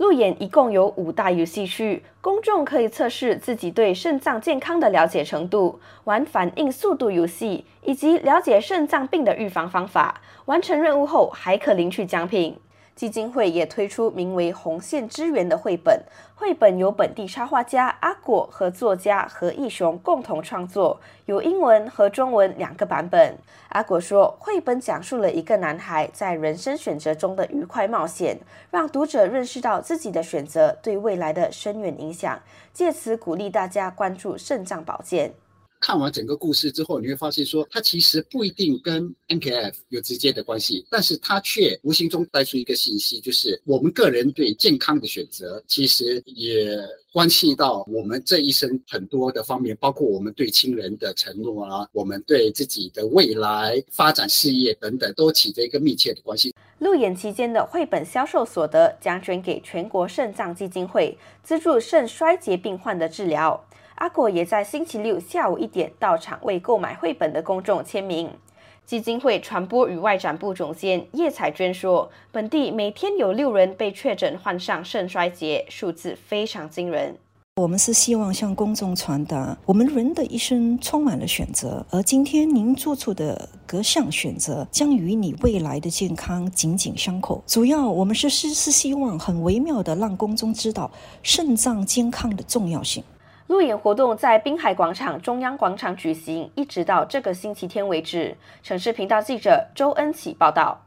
路演一共有五大游戏区，公众可以测试自己对肾脏健康的了解程度，玩反应速度游戏，以及了解肾脏病的预防方法。完成任务后，还可领取奖品。基金会也推出名为《红线之源》的绘本，绘本由本地插画家阿果和作家何义雄共同创作，有英文和中文两个版本。阿果说，绘本讲述了一个男孩在人生选择中的愉快冒险，让读者认识到自己的选择对未来的深远影响，借此鼓励大家关注肾脏保健。看完整个故事之后，你会发现说，它其实不一定跟 NKF 有直接的关系，但是它却无形中带出一个信息，就是我们个人对健康的选择，其实也关系到我们这一生很多的方面，包括我们对亲人的承诺啊，我们对自己的未来发展事业等等，都起着一个密切的关系。路演期间的绘本销售所得将捐给全国肾脏基金会，资助肾衰竭病患的治疗。阿果也在星期六下午一点到场为购买绘本的公众签名。基金会传播与外展部总监叶彩娟说：“本地每天有六人被确诊患上肾衰竭，数字非常惊人。我们是希望向公众传达，我们人的一生充满了选择，而今天您做出的各项选择将与你未来的健康紧紧相扣。主要我们是是是希望很微妙的让公众知道肾脏健康的重要性。”路演活动在滨海广场中央广场举行，一直到这个星期天为止。城市频道记者周恩启报道。